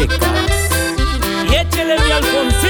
Zacatecas. Y échele mi Alfonsín.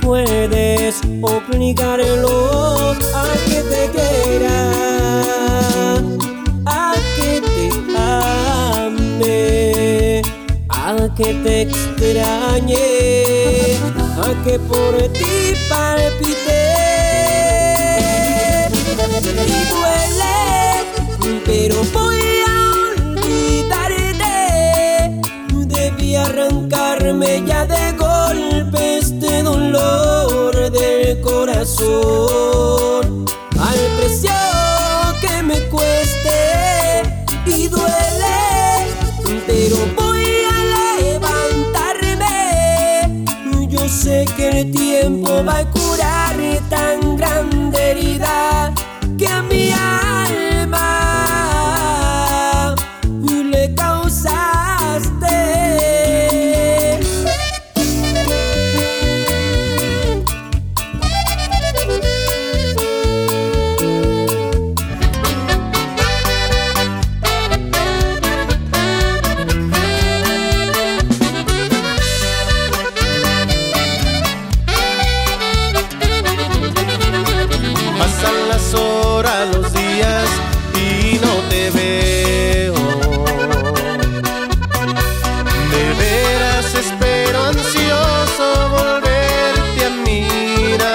puedes obligarlo a que te quiera, a que te ame, a que te extrañe, a que por ti palpite. pero voy a olvidarte. Debí arrancarme ya de corazón. Al precio que me cueste y duele, pero voy a levantarme. Yo sé que el tiempo va a curar tan grande herida que a mi te veo. De veras espero ansioso volverte a mirar.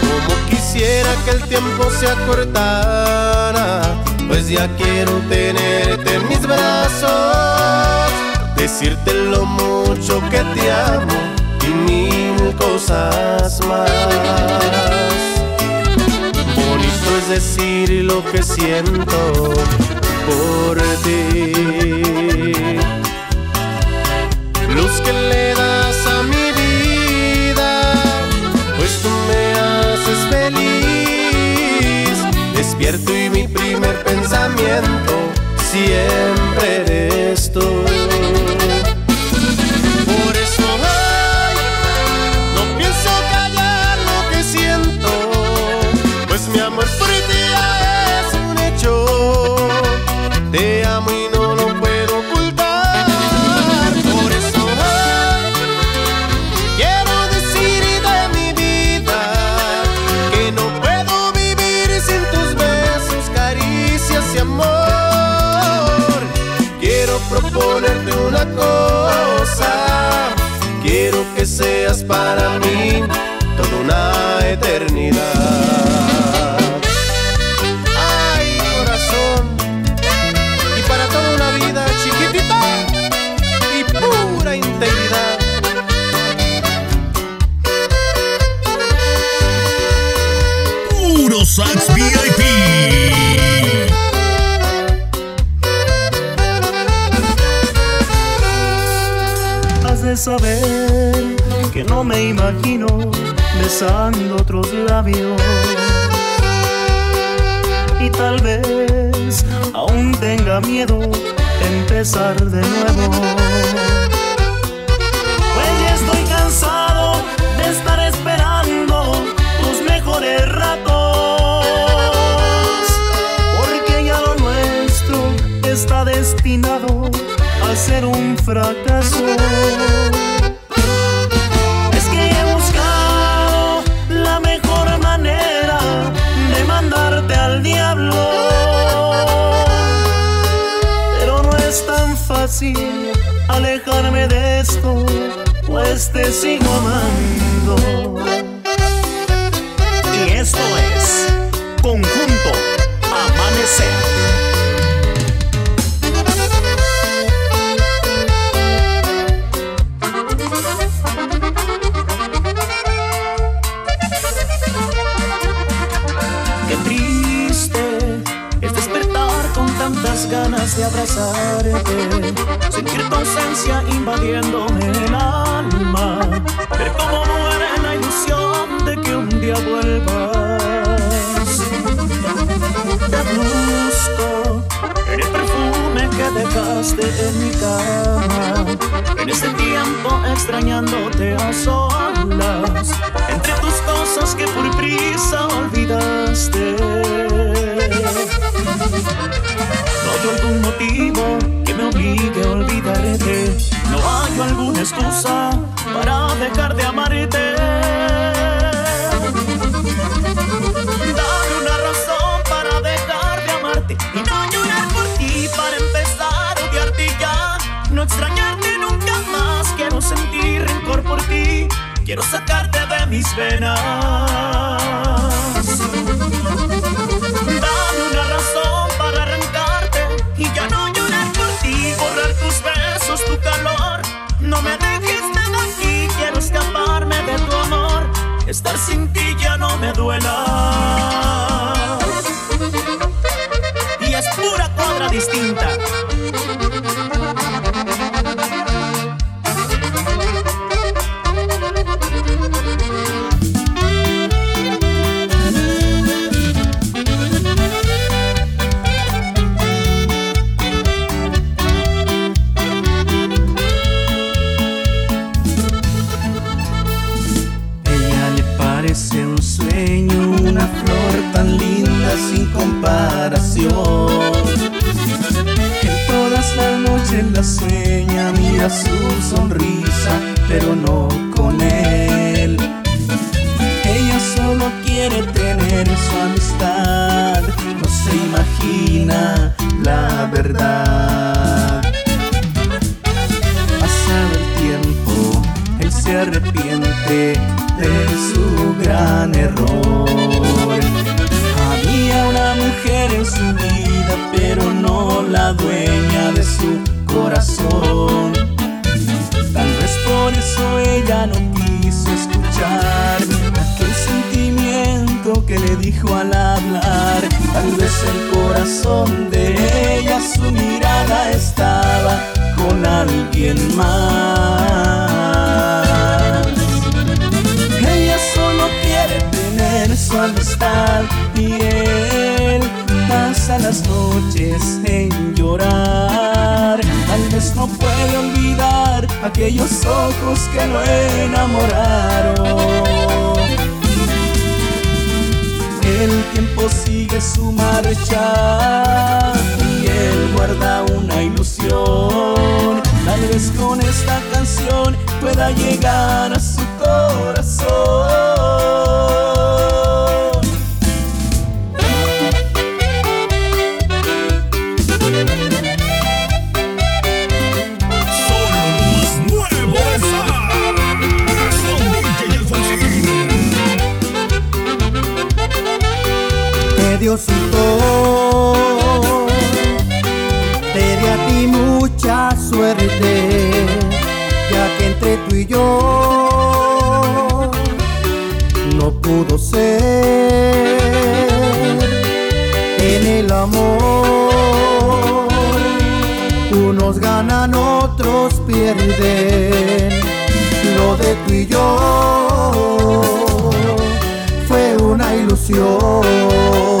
Como quisiera que el tiempo se acortara, pues ya quiero tenerte en mis brazos. Decirte lo mucho que te amo y mil cosas más. Decir lo que siento por ti. Luz que le proponerte una cosa. Quiero que seas para mí toda una eternidad. De saber que no me imagino besando otros labios. Y tal vez aún tenga miedo empezar de nuevo. Fracaso. Es que he buscado la mejor manera de mandarte al diablo. Pero no es tan fácil alejarme de esto, pues te sigo amando. Y esto es Conjunto Amanecer. Abrazarte, sentir tu ausencia invadiéndome el alma, ver cómo muere la ilusión de que un día vuelvas. Te busco en el perfume que dejaste en mi cama, en ese tiempo extrañándote a solas, entre tus cosas que por prisa olvidaste. No hay algún motivo que me obligue a olvidarte. No hay alguna excusa para dejar de amarte. Dame una razón para dejar de amarte y no llorar por ti para empezar a odiarte ya. No extrañarte nunca más. Quiero sentir rencor por ti. Quiero sacarte de mis venas. Cuadra distinta. El corazón de ella, su mirada estaba con alguien más. Ella solo quiere tener su amistad y él pasa las noches en llorar. Tal vez no puede olvidar aquellos ojos que lo enamoraron el tiempo sigue su marcha y él guarda una ilusión. Tal vez con esta canción pueda llegar a su corazón. El amor. Unos ganan, otros pierden. Lo de tú y yo fue una ilusión.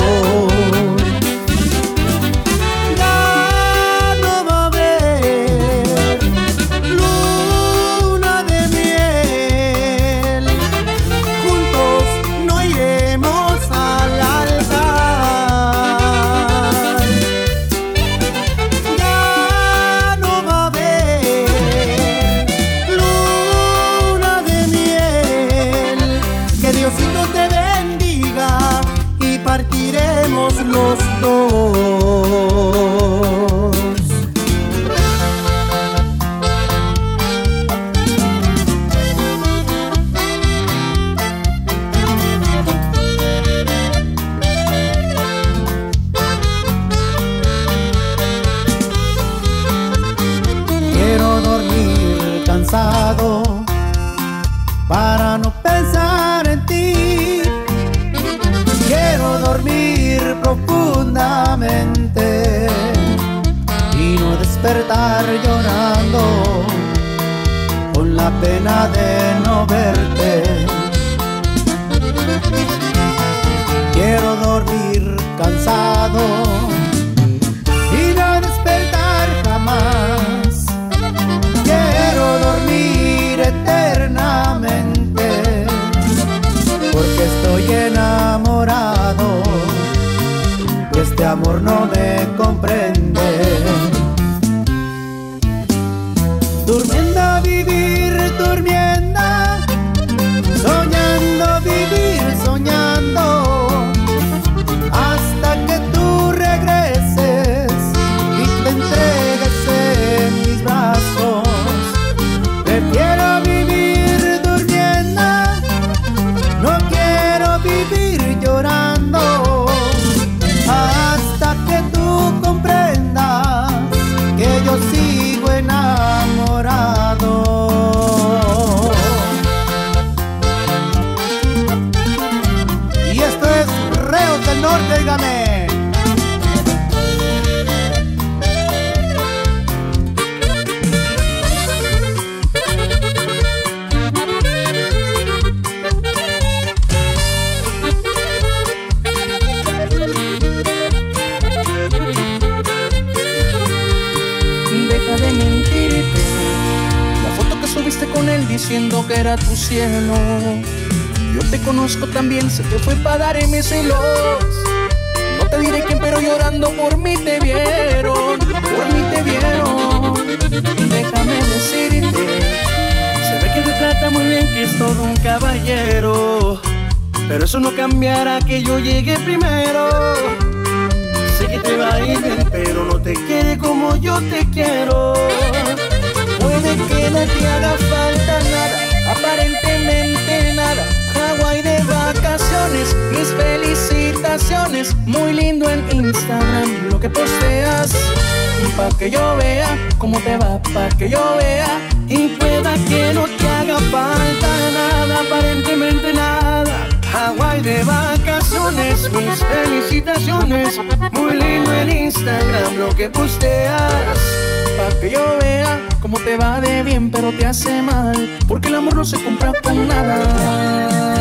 comprende. Durmiendo dígame. Deja de mentirte. La foto que subiste con él diciendo que era tu cielo. Yo te conozco también, sé que fue para darme celos te diré quién, pero llorando por mí te vieron, por mí te vieron. Déjame decirte, se ve que te trata muy bien, que es todo un caballero. Pero eso no cambiará que yo llegue primero. Sé que te va a ir bien, pero no te quiere como yo te quiero. Puede que no te haga falta mis felicitaciones. Muy lindo en Instagram lo que posteas. Y pa' que yo vea cómo te va, pa' que yo vea. Y pueda que no te haga falta nada, aparentemente nada. Hawaii de vacaciones, mis felicitaciones. Muy lindo en Instagram lo que posteas. Pa' que yo vea cómo te va de bien, pero te hace mal. Porque el amor no se compra con nada.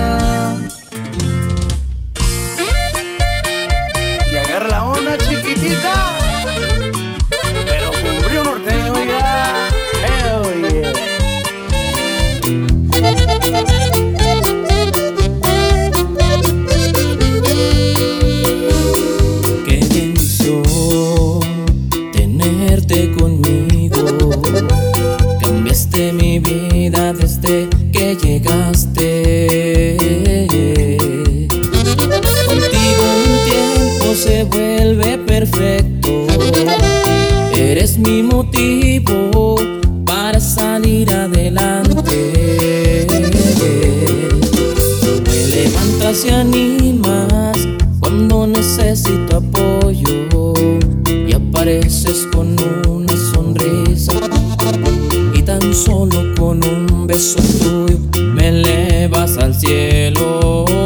tuyo me elevas al cielo.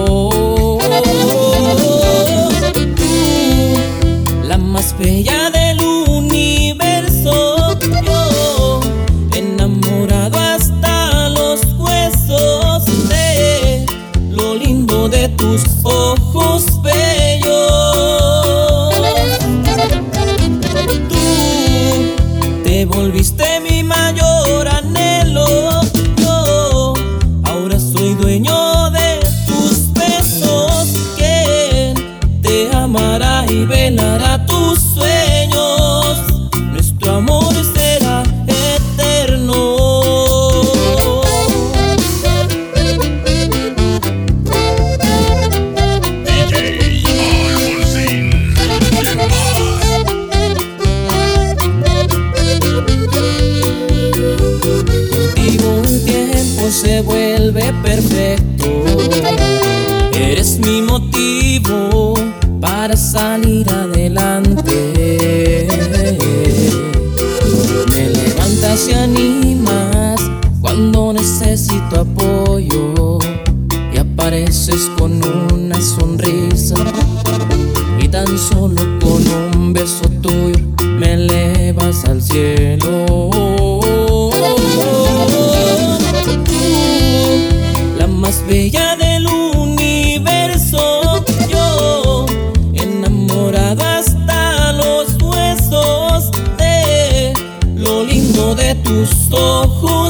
amará y velará tu cuando necesito apoyo y apareces con una sonrisa y tan solo con un beso tuyo me elevas al cielo. La más bella пустого.